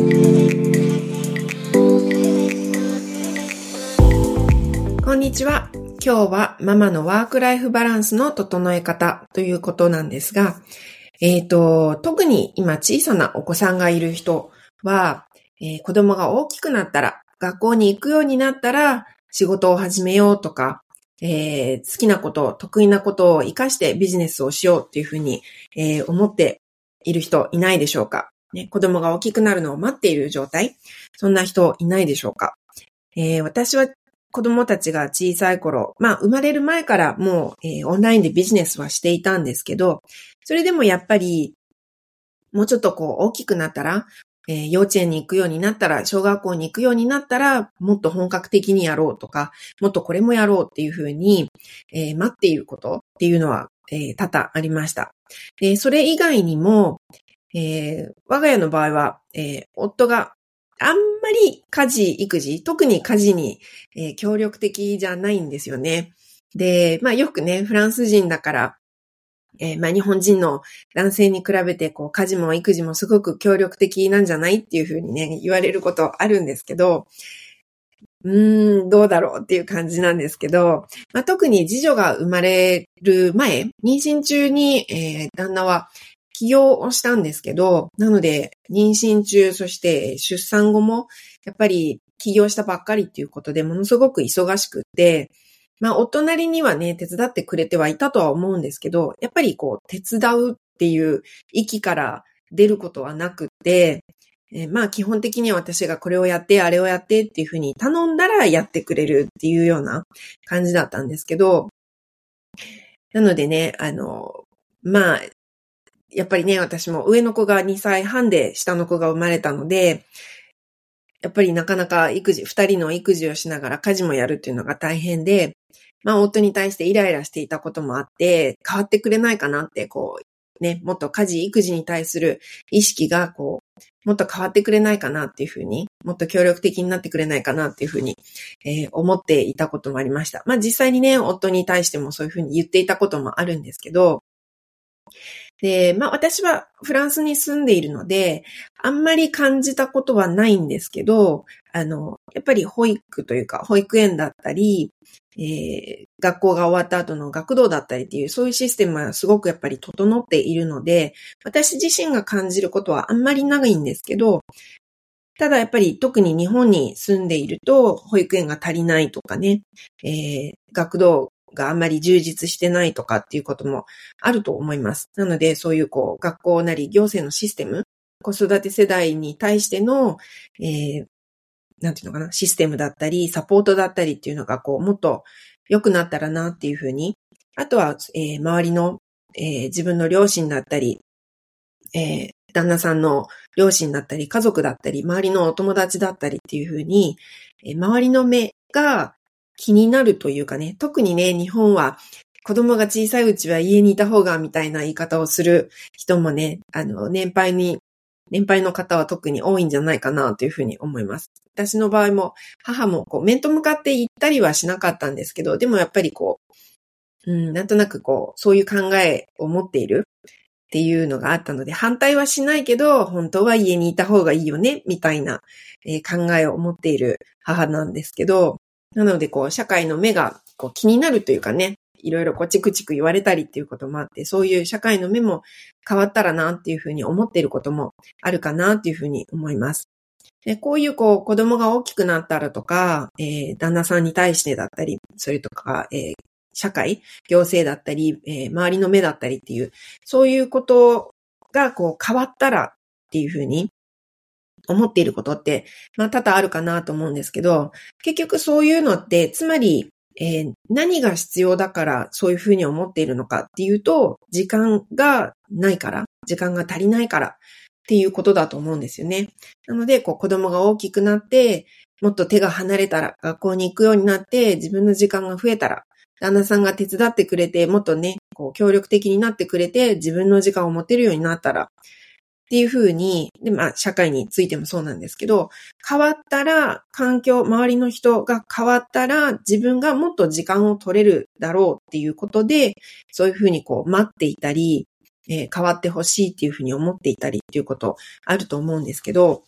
こんにちは。今日はママのワークライフバランスの整え方ということなんですが、えっ、ー、と、特に今小さなお子さんがいる人は、えー、子供が大きくなったら、学校に行くようになったら、仕事を始めようとか、えー、好きなこと、得意なことを活かしてビジネスをしようっていうふうに、えー、思っている人いないでしょうか、ね、子供が大きくなるのを待っている状態そんな人いないでしょうか、えー、私は子供たちが小さい頃、まあ生まれる前からもう、えー、オンラインでビジネスはしていたんですけど、それでもやっぱりもうちょっとこう大きくなったら、えー、幼稚園に行くようになったら、小学校に行くようになったら、もっと本格的にやろうとか、もっとこれもやろうっていうふうに、えー、待っていることっていうのは、えー、多々ありました。で、それ以外にも、えー、我が家の場合は、えー、夫があんまり家事、育児、特に家事に、えー、協力的じゃないんですよね。で、まあよくね、フランス人だから、えー、まあ日本人の男性に比べて、こう、家事も育児もすごく協力的なんじゃないっていうふうにね、言われることあるんですけど、うーん、どうだろうっていう感じなんですけど、まあ、特に次女が生まれる前、妊娠中に、えー、旦那は起業をしたんですけど、なので、妊娠中、そして出産後も、やっぱり起業したばっかりっていうことでものすごく忙しくって、まあ、お隣にはね、手伝ってくれてはいたとは思うんですけど、やっぱりこう、手伝うっていう域から出ることはなくて、え、まあ、基本的には私がこれをやって、あれをやってっていうふうに頼んだらやってくれるっていうような感じだったんですけど、なのでね、あの、まあ、やっぱりね、私も上の子が2歳半で下の子が生まれたので、やっぱりなかなか育児、二人の育児をしながら家事もやるっていうのが大変で、まあ夫に対してイライラしていたこともあって、変わってくれないかなって、こう、ね、もっと家事、育児に対する意識が、こう、もっと変わってくれないかなっていうふうに、もっと協力的になってくれないかなっていうふうに、えー、思っていたこともありました。まあ実際にね、夫に対してもそういうふうに言っていたこともあるんですけど、で、まあ私はフランスに住んでいるので、あんまり感じたことはないんですけど、あの、やっぱり保育というか、保育園だったり、えー、学校が終わった後の学童だったりっていう、そういうシステムはすごくやっぱり整っているので、私自身が感じることはあんまりないんですけど、ただやっぱり特に日本に住んでいると、保育園が足りないとかね、えー、学童があんまり充実してないとかっていうこともあると思います。なので、そういうこう、学校なり行政のシステム、子育て世代に対しての、えー、なんていうのかな、システムだったり、サポートだったりっていうのが、こう、もっと良くなったらなっていうふうに、あとは、えー、周りの、えー、自分の両親だったり、えー、旦那さんの両親だったり、家族だったり、周りのお友達だったりっていうふうに、えー、周りの目が気になるというかね、特にね、日本は子供が小さいうちは家にいた方がみたいな言い方をする人もね、あの、年配に、年配の方は特に多いんじゃないかなというふうに思います。私の場合も母もこう面と向かって言ったりはしなかったんですけど、でもやっぱりこう、うん、なんとなくこう、そういう考えを持っているっていうのがあったので、反対はしないけど、本当は家にいた方がいいよね、みたいな、え考えを持っている母なんですけど、なので、こう、社会の目がこう気になるというかね、いろいろこうチクチク言われたりっていうこともあって、そういう社会の目も変わったらなっていうふうに思っていることもあるかなっていうふうに思います。でこういうこう子供が大きくなったらとか、えー、旦那さんに対してだったり、それとか、えー、社会、行政だったり、えー、周りの目だったりっていう、そういうことがこう変わったらっていうふうに思っていることって、まあ多々あるかなと思うんですけど、結局そういうのって、つまり、えー、何が必要だからそういうふうに思っているのかっていうと、時間がないから、時間が足りないからっていうことだと思うんですよね。なので、こう子供が大きくなって、もっと手が離れたら、学校に行くようになって、自分の時間が増えたら、旦那さんが手伝ってくれて、もっとね、こう協力的になってくれて、自分の時間を持てるようになったら、っていうふうに、で、まあ、社会についてもそうなんですけど、変わったら、環境、周りの人が変わったら、自分がもっと時間を取れるだろうっていうことで、そういうふうにこう、待っていたり、えー、変わってほしいっていうふうに思っていたりっていうことあると思うんですけど、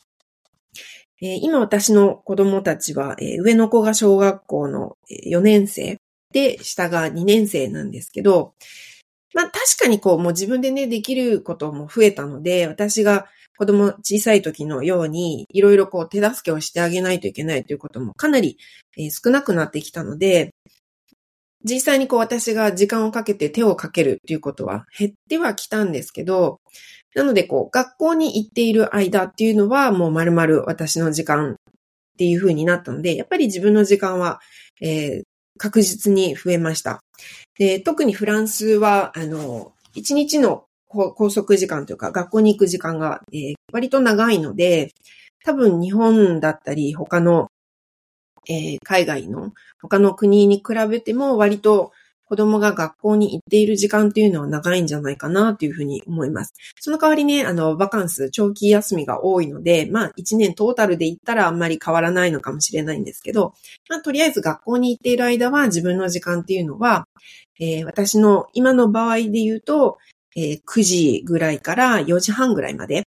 えー、今私の子供たちは、えー、上の子が小学校の4年生で、下が2年生なんですけど、まあ確かにこうもう自分でね、できることも増えたので、私が子供小さい時のように、いろいろこう手助けをしてあげないといけないということもかなり、えー、少なくなってきたので、実際にこう私が時間をかけて手をかけるっていうことは減ってはきたんですけど、なのでこう学校に行っている間っていうのはもう丸々私の時間っていう風になったので、やっぱり自分の時間は、えー、確実に増えました。で特にフランスは、あの、一日の拘束時間というか学校に行く時間が、えー、割と長いので、多分日本だったり他のえー、海外の他の国に比べても割と子供が学校に行っている時間っていうのは長いんじゃないかなというふうに思います。その代わりね、あの、バカンス、長期休みが多いので、まあ、一年トータルで言ったらあんまり変わらないのかもしれないんですけど、まあ、とりあえず学校に行っている間は自分の時間っていうのは、えー、私の今の場合で言うと、えー、9時ぐらいから4時半ぐらいまで、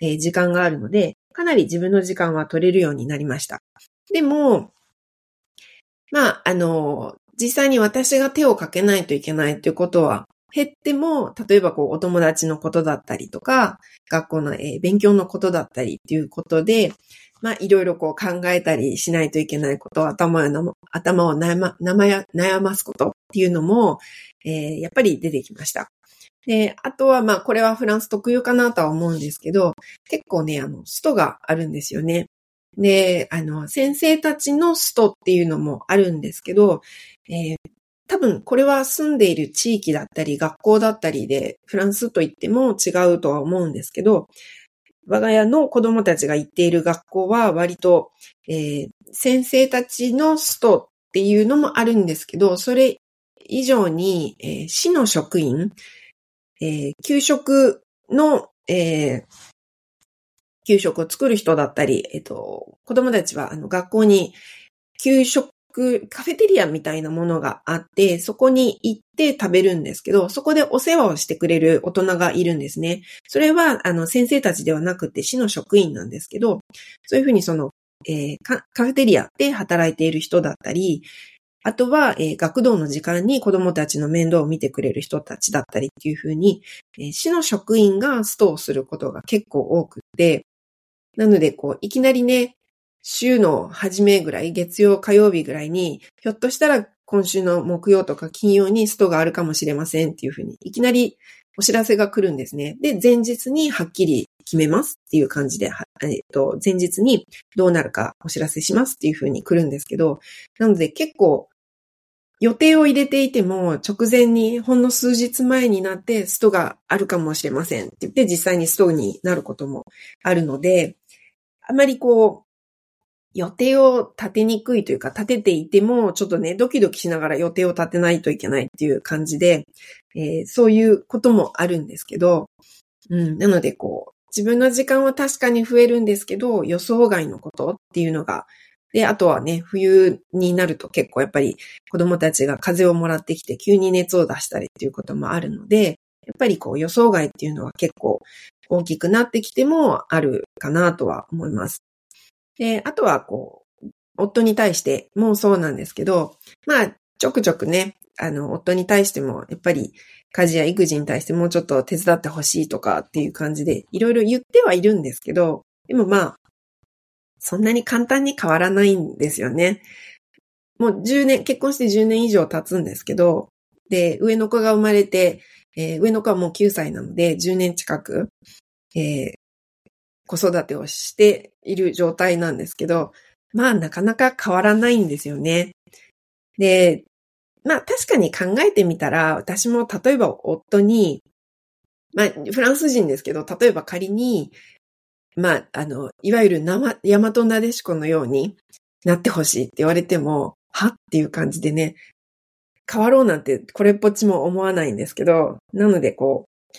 えー、時間があるので、かなり自分の時間は取れるようになりました。でも、まあ、あの、実際に私が手をかけないといけないということは減っても、例えばこうお友達のことだったりとか、学校の、え、勉強のことだったりっていうことで、まあいろいろこう考えたりしないといけないこと、頭を頭を悩ま悩ますことっていうのも、えー、やっぱり出てきました。で、あとはまあこれはフランス特有かなとは思うんですけど、結構ね、あの、ストがあるんですよね。で、あの、先生たちのストっていうのもあるんですけど、えー、多分これは住んでいる地域だったり学校だったりでフランスと言っても違うとは思うんですけど、我が家の子供たちが行っている学校は割と、えー、先生たちのストっていうのもあるんですけど、それ以上に、えー、市の職員、えー、給食の、えー、給食を作る人だったり、えっと、子供たちはあの学校に給食、カフェテリアみたいなものがあって、そこに行って食べるんですけど、そこでお世話をしてくれる大人がいるんですね。それは、あの、先生たちではなくて市の職員なんですけど、そういうふうにその、えー、カフェテリアで働いている人だったり、あとは、えー、学童の時間に子供たちの面倒を見てくれる人たちだったりっていうふうに、えー、市の職員がストをすることが結構多くて、なので、こう、いきなりね、週の初めぐらい、月曜、火曜日ぐらいに、ひょっとしたら今週の木曜とか金曜にストがあるかもしれませんっていうふうに、いきなりお知らせが来るんですね。で、前日にはっきり決めますっていう感じで、えっと、前日にどうなるかお知らせしますっていうふうに来るんですけど、なので結構予定を入れていても直前にほんの数日前になってストがあるかもしれませんって言って実際にストになることもあるので、あまりこう、予定を立てにくいというか、立てていても、ちょっとね、ドキドキしながら予定を立てないといけないっていう感じで、えー、そういうこともあるんですけど、うん、なのでこう、自分の時間は確かに増えるんですけど、予想外のことっていうのが、で、あとはね、冬になると結構やっぱり子供たちが風邪をもらってきて急に熱を出したりっていうこともあるので、やっぱりこう予想外っていうのは結構大きくなってきてもあるかなとは思います。で、あとはこう、夫に対してもそうなんですけど、まあ、ちょくちょくね、あの、夫に対しても、やっぱり家事や育児に対してもうちょっと手伝ってほしいとかっていう感じで、いろいろ言ってはいるんですけど、でもまあ、そんなに簡単に変わらないんですよね。もう10年、結婚して10年以上経つんですけど、で、上の子が生まれて、えー、上の子はもう9歳なので、10年近く、えー、子育てをしている状態なんですけど、まあなかなか変わらないんですよね。で、まあ確かに考えてみたら、私も例えば夫に、まあフランス人ですけど、例えば仮に、まああの、いわゆる生、大和なでしこのようになってほしいって言われても、はっていう感じでね、変わろうなんてこれっぽっちも思わないんですけど、なのでこう、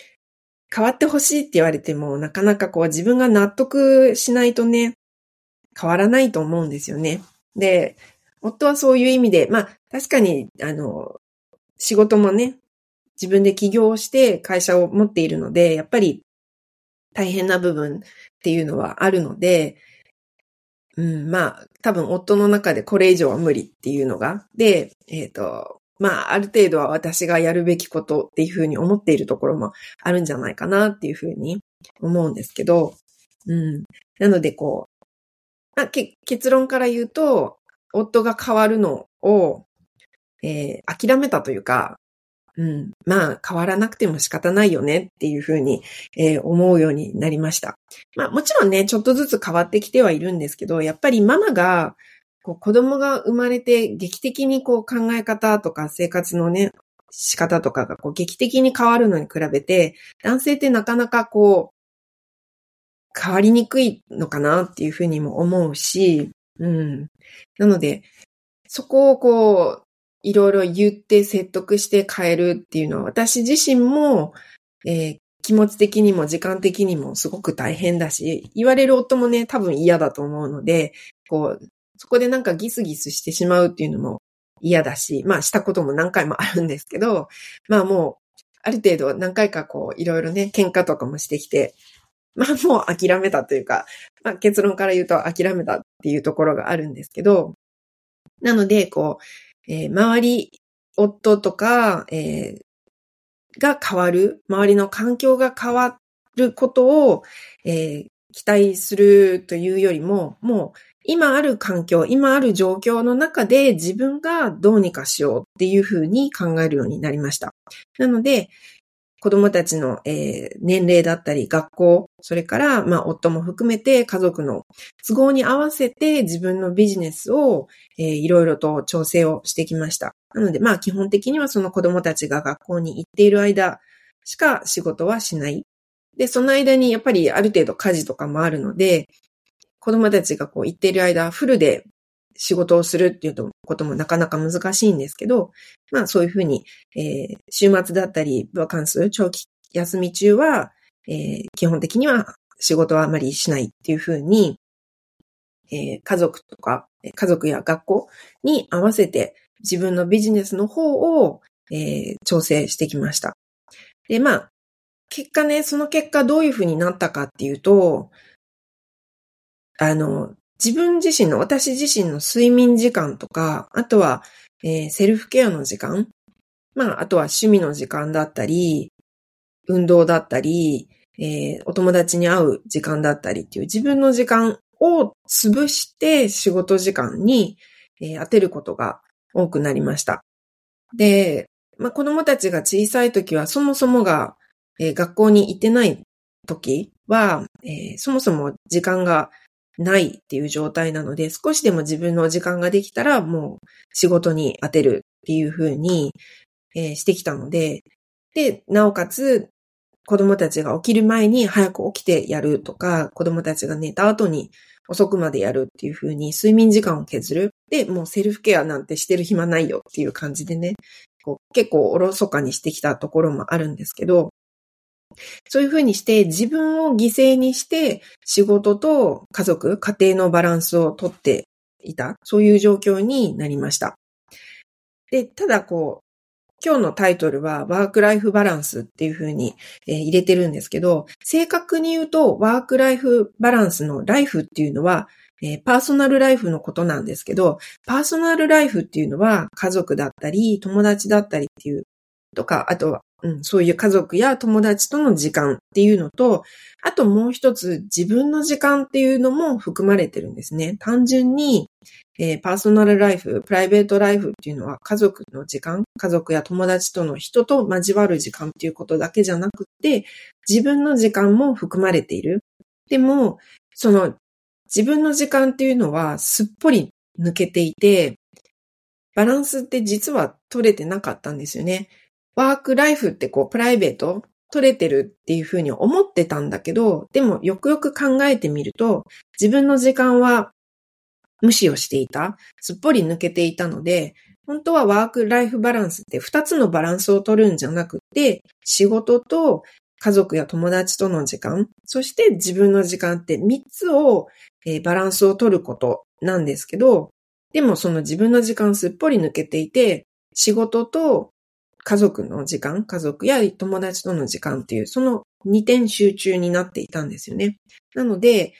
変わってほしいって言われても、なかなかこう自分が納得しないとね、変わらないと思うんですよね。で、夫はそういう意味で、まあ確かに、あの、仕事もね、自分で起業して会社を持っているので、やっぱり大変な部分っていうのはあるので、うん、まあ、多分夫の中でこれ以上は無理っていうのが、で、えっ、ー、と、まあ、ある程度は私がやるべきことっていうふうに思っているところもあるんじゃないかなっていうふうに思うんですけど、うん。なので、こう、まあ、結論から言うと、夫が変わるのを、えー、諦めたというか、うん、まあ変わらなくても仕方ないよねっていうふうに、えー、思うようになりました。まあもちろんね、ちょっとずつ変わってきてはいるんですけど、やっぱりママがこう子供が生まれて劇的にこう考え方とか生活のね、仕方とかがこう劇的に変わるのに比べて、男性ってなかなかこう、変わりにくいのかなっていうふうにも思うし、うん。なので、そこをこう、いろいろ言って説得して変えるっていうのは私自身も、えー、気持ち的にも時間的にもすごく大変だし、言われる夫もね、多分嫌だと思うので、こう、そこでなんかギスギスしてしまうっていうのも嫌だし、まあしたことも何回もあるんですけど、まあもう、ある程度何回かこう、いろいろね、喧嘩とかもしてきて、まあもう諦めたというか、まあ結論から言うと諦めたっていうところがあるんですけど、なので、こう、えー、周り、夫とか、えー、が変わる、周りの環境が変わることを、えー、期待するというよりも、もう今ある環境、今ある状況の中で自分がどうにかしようっていうふうに考えるようになりました。なので、子供たちの、えー、年齢だったり、学校、それから、まあ、夫も含めて家族の都合に合わせて自分のビジネスを、えー、いろいろと調整をしてきました。なので、まあ、基本的にはその子供たちが学校に行っている間しか仕事はしない。で、その間にやっぱりある程度家事とかもあるので、子供たちがこう行っている間、フルで仕事をするっていうこともなかなか難しいんですけど、まあそういうふうに、えー、週末だったり、バカンス、長期休み中は、えー、基本的には仕事はあまりしないっていうふうに、えー、家族とか、家族や学校に合わせて自分のビジネスの方を、えー、調整してきました。で、まあ、結果ね、その結果どういうふうになったかっていうと、あの、自分自身の、私自身の睡眠時間とか、あとは、えー、セルフケアの時間、まあ、あとは趣味の時間だったり、運動だったり、えー、お友達に会う時間だったりっていう自分の時間を潰して仕事時間に、えー、当てることが多くなりました。で、まあ、子供たちが小さい時はそもそもが、えー、学校に行ってない時は、えー、そもそも時間がないっていう状態なので、少しでも自分の時間ができたらもう仕事に当てるっていう風に、えー、してきたので、で、なおかつ子供たちが起きる前に早く起きてやるとか、子供たちが寝た後に遅くまでやるっていう風に睡眠時間を削る。で、もうセルフケアなんてしてる暇ないよっていう感じでね、こう結構おろそかにしてきたところもあるんですけど、そういうふうにして自分を犠牲にして仕事と家族、家庭のバランスをとっていた。そういう状況になりました。で、ただこう、今日のタイトルはワークライフバランスっていうふうに、入れてるんですけど、正確に言うとワークライフバランスのライフっていうのは、パーソナルライフのことなんですけど、パーソナルライフっていうのは家族だったり友達だったりっていうとか、あとはうん、そういう家族や友達との時間っていうのと、あともう一つ自分の時間っていうのも含まれてるんですね。単純に、えー、パーソナルライフ、プライベートライフっていうのは家族の時間、家族や友達との人と交わる時間っていうことだけじゃなくて、自分の時間も含まれている。でも、その自分の時間っていうのはすっぽり抜けていて、バランスって実は取れてなかったんですよね。ワークライフってこう、プライベート取れてるっていうふうに思ってたんだけど、でもよくよく考えてみると、自分の時間は無視をしていた。すっぽり抜けていたので、本当はワークライフバランスって二つのバランスを取るんじゃなくて、仕事と家族や友達との時間、そして自分の時間って三つを、えー、バランスを取ることなんですけど、でもその自分の時間すっぽり抜けていて、仕事と家族の時間、家族や友達との時間っていう、その2点集中になっていたんですよね。なので、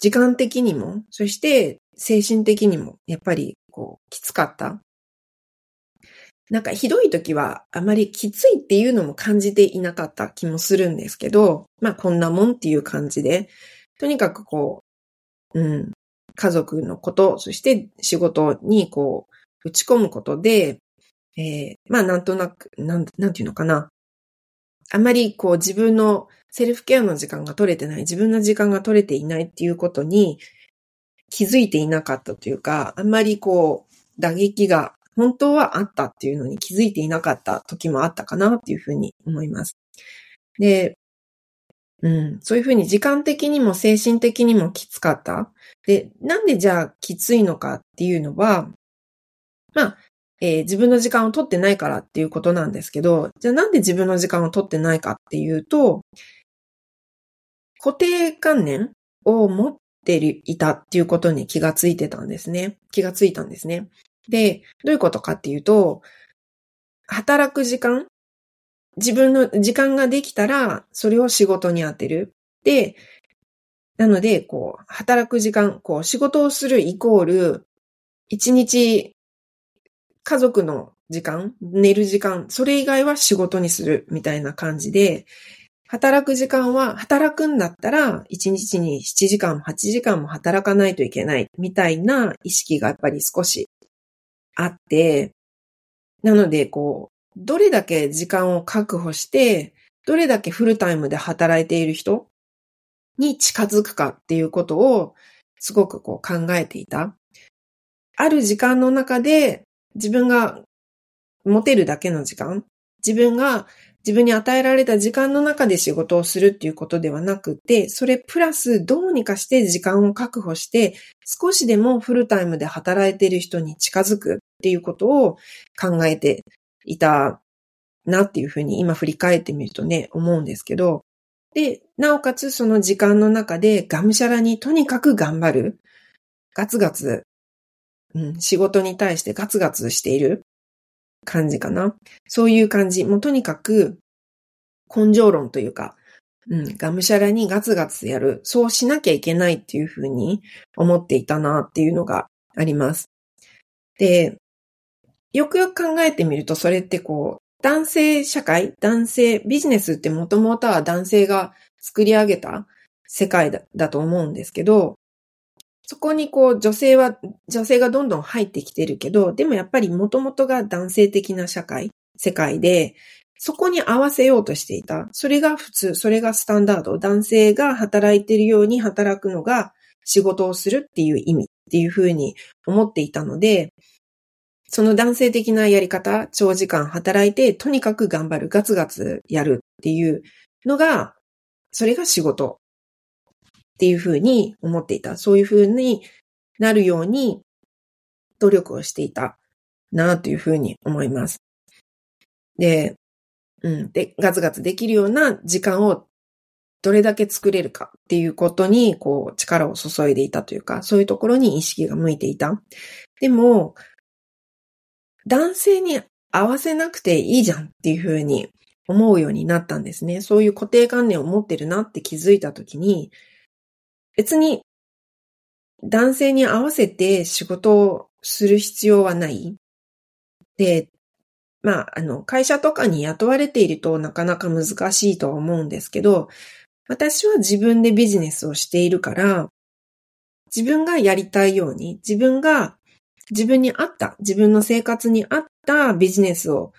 時間的にも、そして精神的にも、やっぱり、こう、きつかった。なんかひどい時はあまりきついっていうのも感じていなかった気もするんですけど、まあこんなもんっていう感じで、とにかくこう、うん、家族のこと、そして仕事にこう、打ち込むことで、えー、まあなんとなく、なん、なんていうのかな。あまりこう自分のセルフケアの時間が取れてない、自分の時間が取れていないっていうことに気づいていなかったというか、あんまりこう打撃が本当はあったっていうのに気づいていなかった時もあったかなっていうふうに思います。で、うん、そういうふうに時間的にも精神的にもきつかった。で、なんでじゃあきついのかっていうのは、まあ、えー、自分の時間を取ってないからっていうことなんですけど、じゃあなんで自分の時間を取ってないかっていうと、固定観念を持っていたっていうことに気がついてたんですね。気がついたんですね。で、どういうことかっていうと、働く時間自分の時間ができたら、それを仕事に当てる。で、なので、こう、働く時間、こう、仕事をするイコール、一日家族の時間、寝る時間、それ以外は仕事にするみたいな感じで、働く時間は働くんだったら、1日に7時間も8時間も働かないといけないみたいな意識がやっぱり少しあって、なので、こう、どれだけ時間を確保して、どれだけフルタイムで働いている人に近づくかっていうことをすごくこう考えていた。ある時間の中で自分が持てるだけの時間、自分が自分に与えられた時間の中で仕事をするっていうことではなくて、それプラスどうにかして時間を確保して、少しでもフルタイムで働いている人に近づくっていうことを考えていたなっていうふうに今振り返ってみるとね、思うんですけど、で、なおかつその時間の中でがむしゃらにとにかく頑張る。ガツガツうん、仕事に対してガツガツしている感じかな。そういう感じ。もうとにかく根性論というか、うん、がむしゃらにガツガツやる。そうしなきゃいけないっていうふうに思っていたなっていうのがあります。で、よくよく考えてみると、それってこう、男性社会、男性、ビジネスってもともとは男性が作り上げた世界だだと思うんですけど、そこにこう女性は、女性がどんどん入ってきてるけど、でもやっぱりもともとが男性的な社会、世界で、そこに合わせようとしていた。それが普通、それがスタンダード。男性が働いてるように働くのが仕事をするっていう意味っていうふうに思っていたので、その男性的なやり方、長時間働いて、とにかく頑張る、ガツガツやるっていうのが、それが仕事っていうふうに思っていた。そういうふうになるように努力をしていたなというふうに思います。で、うん。で、ガツガツできるような時間をどれだけ作れるかっていうことに、こう、力を注いでいたというか、そういうところに意識が向いていた。でも、男性に合わせなくていいじゃんっていうふうに思うようになったんですね。そういう固定観念を持ってるなって気づいたときに、別に男性に合わせて仕事をする必要はない。で、まあ、あの、会社とかに雇われているとなかなか難しいとは思うんですけど、私は自分でビジネスをしているから、自分がやりたいように、自分が自分に合った、自分の生活に合ったビジネスを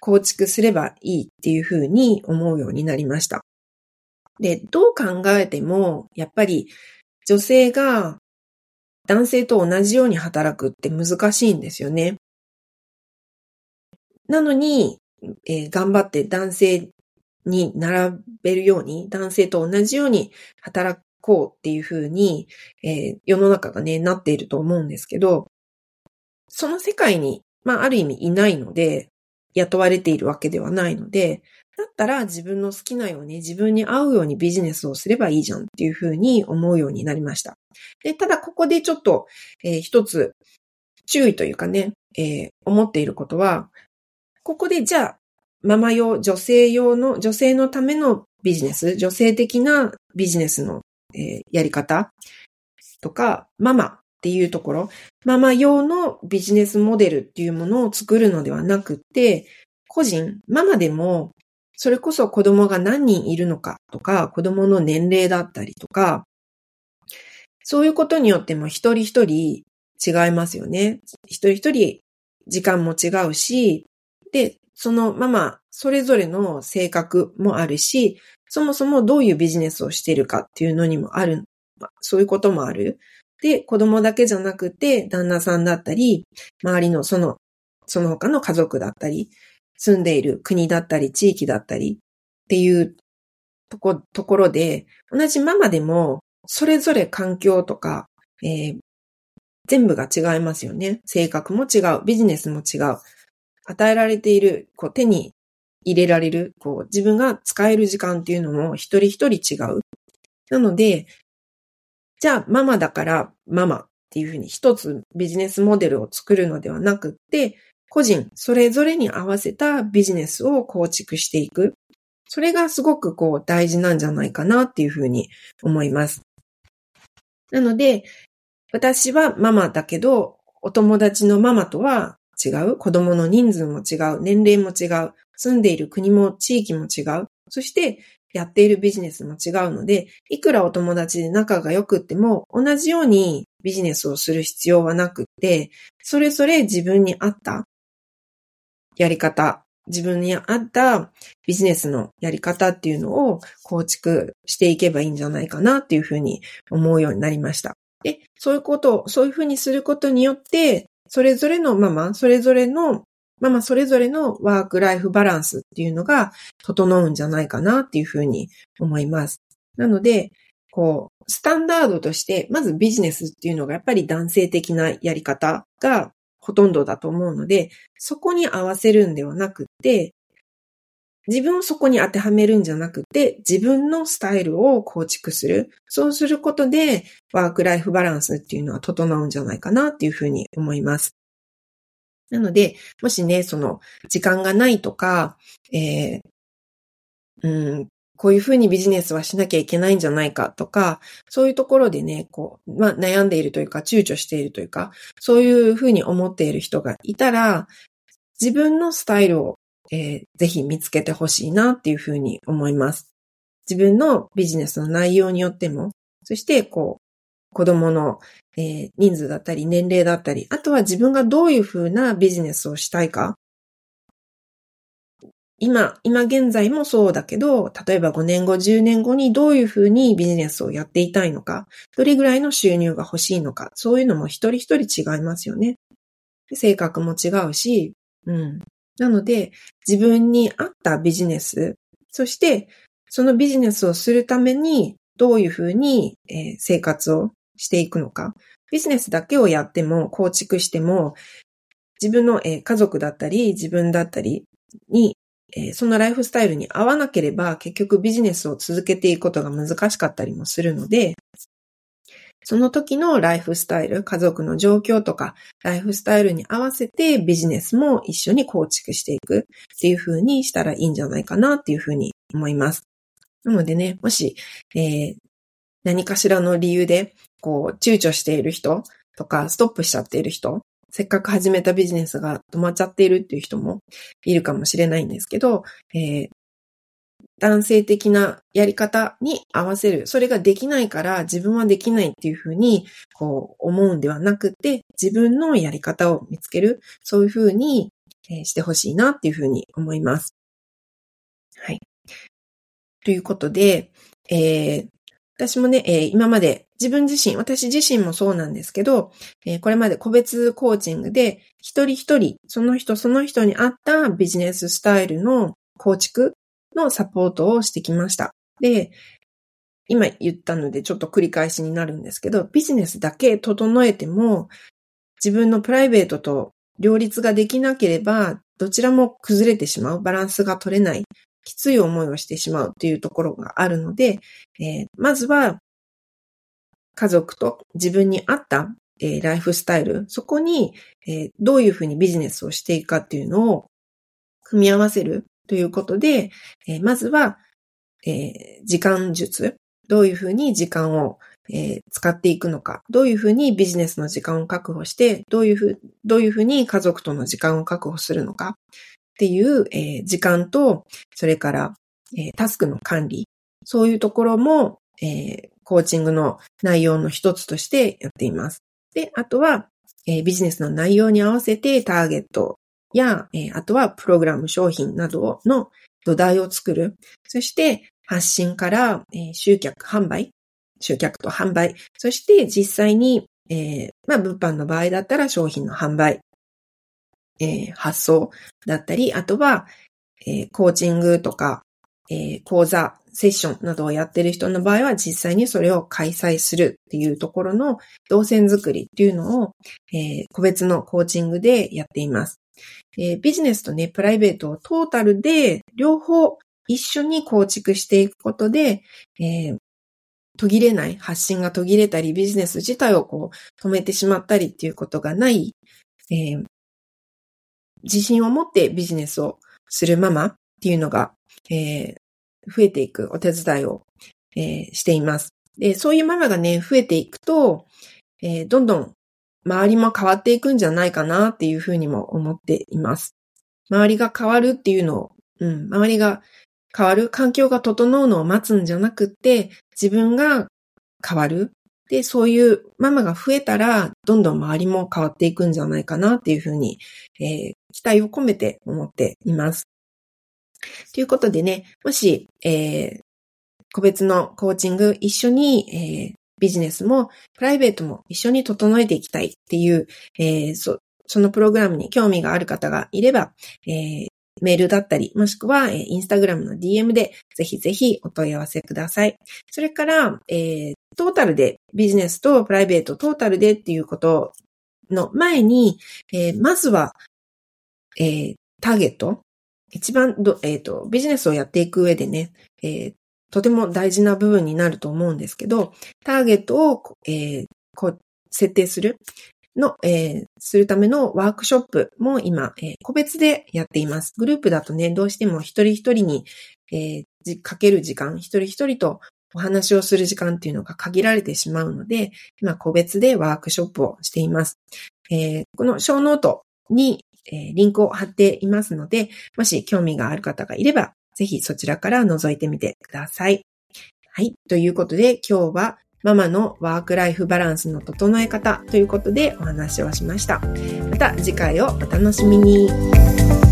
構築すればいいっていうふうに思うようになりました。で、どう考えても、やっぱり女性が男性と同じように働くって難しいんですよね。なのに、えー、頑張って男性に並べるように、男性と同じように働こうっていうふうに、えー、世の中がね、なっていると思うんですけど、その世界に、まあ、ある意味いないので、雇われているわけではないので、だったら自分の好きなように自分に合うようにビジネスをすればいいじゃんっていうふうに思うようになりました。で、ただここでちょっと、えー、一つ注意というかね、えー、思っていることは、ここでじゃあ、ママ用、女性用の、女性のためのビジネス、女性的なビジネスの、えー、やり方とか、ママっていうところ、ママ用のビジネスモデルっていうものを作るのではなくて、個人、ママでも、それこそ子供が何人いるのかとか、子供の年齢だったりとか、そういうことによっても一人一人違いますよね。一人一人時間も違うし、で、そのママ、それぞれの性格もあるし、そもそもどういうビジネスをしているかっていうのにもある、そういうこともある。で、子供だけじゃなくて、旦那さんだったり、周りのその、その他の家族だったり、住んでいる国だったり、地域だったりっていうとこ、ところで、同じママでも、それぞれ環境とか、えー、全部が違いますよね。性格も違う、ビジネスも違う。与えられている、こう手に入れられる、こう自分が使える時間っていうのも一人一人違う。なので、じゃあママだからママっていうふうに一つビジネスモデルを作るのではなくって、個人それぞれに合わせたビジネスを構築していく。それがすごくこう大事なんじゃないかなっていうふうに思います。なので、私はママだけど、お友達のママとは違う。子供の人数も違う。年齢も違う。住んでいる国も地域も違う。そして、やっているビジネスも違うので、いくらお友達で仲が良くっても、同じようにビジネスをする必要はなくって、それぞれ自分に合ったやり方、自分に合ったビジネスのやり方っていうのを構築していけばいいんじゃないかなっていうふうに思うようになりました。で、そういうことを、そういうふうにすることによって、それぞれのママ、それぞれの、ママそれぞれのワークライフバランスっていうのが整うんじゃないかなっていうふうに思います。なので、こう、スタンダードとして、まずビジネスっていうのがやっぱり男性的なやり方がほとんどだと思うので、そこに合わせるんではなくて、自分をそこに当てはめるんじゃなくて、自分のスタイルを構築する。そうすることで、ワークライフバランスっていうのは整うんじゃないかなっていうふうに思います。なので、もしね、その、時間がないとか、えー、うん、こういうふうにビジネスはしなきゃいけないんじゃないかとか、そういうところでね、こう、まあ、悩んでいるというか、躊躇しているというか、そういうふうに思っている人がいたら、自分のスタイルを、えー、ぜひ見つけてほしいなっていうふうに思います。自分のビジネスの内容によっても、そして、こう、子供の、えー、人数だったり、年齢だったり、あとは自分がどういうふうなビジネスをしたいか。今、今現在もそうだけど、例えば5年後、10年後にどういうふうにビジネスをやっていたいのか、どれぐらいの収入が欲しいのか、そういうのも一人一人違いますよね。性格も違うし、うん。なので、自分に合ったビジネス、そして、そのビジネスをするために、どういうふうに、え、生活をしていくのか。ビジネスだけをやっても、構築しても、自分の、え、家族だったり、自分だったりに、えー、そのライフスタイルに合わなければ、結局ビジネスを続けていくことが難しかったりもするので、その時のライフスタイル、家族の状況とか、ライフスタイルに合わせてビジネスも一緒に構築していくっていう風にしたらいいんじゃないかなっていう風に思います。なのでね、もし、えー、何かしらの理由で、こう、躊躇している人とか、ストップしちゃっている人、せっかく始めたビジネスが止まっちゃっているっていう人もいるかもしれないんですけど、えー、男性的なやり方に合わせる。それができないから自分はできないっていうふうにこう思うんではなくて、自分のやり方を見つける。そういうふうにしてほしいなっていうふうに思います。はい。ということで、えー、私もね、えー、今まで自分自身、私自身もそうなんですけど、えー、これまで個別コーチングで一人一人、その人その人に合ったビジネススタイルの構築のサポートをしてきました。で、今言ったのでちょっと繰り返しになるんですけど、ビジネスだけ整えても自分のプライベートと両立ができなければ、どちらも崩れてしまう、バランスが取れない、きつい思いをしてしまうっていうところがあるので、えー、まずは家族と自分に合った、えー、ライフスタイル、そこに、えー、どういうふうにビジネスをしていくかっていうのを組み合わせるということで、えまずは、え時間術、どういうふうに時間を、え、使っていくのか、どういうふうにビジネスの時間を確保して、どういうふう、どういうふうに家族との時間を確保するのかっていう、えー、時間と、それから、えー、タスクの管理、そういうところも、えー、コーチングの内容の一つとしてやっています。で、あとは、え、ビジネスの内容に合わせてターゲットや、え、あとはプログラム商品などの土台を作る。そして発信から、え、集客販売、集客と販売、そして実際に、え、まあ物販の場合だったら商品の販売、えー、発送だったり、あとは、えー、コーチングとか、えー、講座、セッションなどをやってる人の場合は実際にそれを開催するっていうところの動線作りっていうのを、えー、個別のコーチングでやっています。えー、ビジネスとね、プライベートをトータルで両方一緒に構築していくことで、えー、途切れない、発信が途切れたり、ビジネス自体をこう止めてしまったりっていうことがない、えー、自信を持ってビジネスをするママっていうのが、えー、増えていくお手伝いを、えー、しています。で、そういうママがね、増えていくと、えー、どんどん周りも変わっていくんじゃないかなっていうふうにも思っています。周りが変わるっていうのを、うん、周りが変わる、環境が整うのを待つんじゃなくて、自分が変わる。で、そういうママが増えたら、どんどん周りも変わっていくんじゃないかなっていうふうに、えー、期待を込めて思っています。ということでね、もし、えー、個別のコーチング一緒に、えー、ビジネスもプライベートも一緒に整えていきたいっていう、えー、そそのプログラムに興味がある方がいれば、えー、メールだったり、もしくは、えー、インスタグラムの DM でぜひぜひお問い合わせください。それから、えー、トータルでビジネスとプライベートトータルでっていうことの前に、えー、まずは、えー、ターゲット？一番、えっ、ー、と、ビジネスをやっていく上でね、えー、とても大事な部分になると思うんですけど、ターゲットを、えー、こう設定するの、えー、するためのワークショップも今、えー、個別でやっています。グループだとね、どうしても一人一人に、えー、かける時間、一人一人とお話をする時間っていうのが限られてしまうので、今個別でワークショップをしています。えー、このショーノートに、え、リンクを貼っていますので、もし興味がある方がいれば、ぜひそちらから覗いてみてください。はい。ということで今日はママのワークライフバランスの整え方ということでお話をしました。また次回をお楽しみに。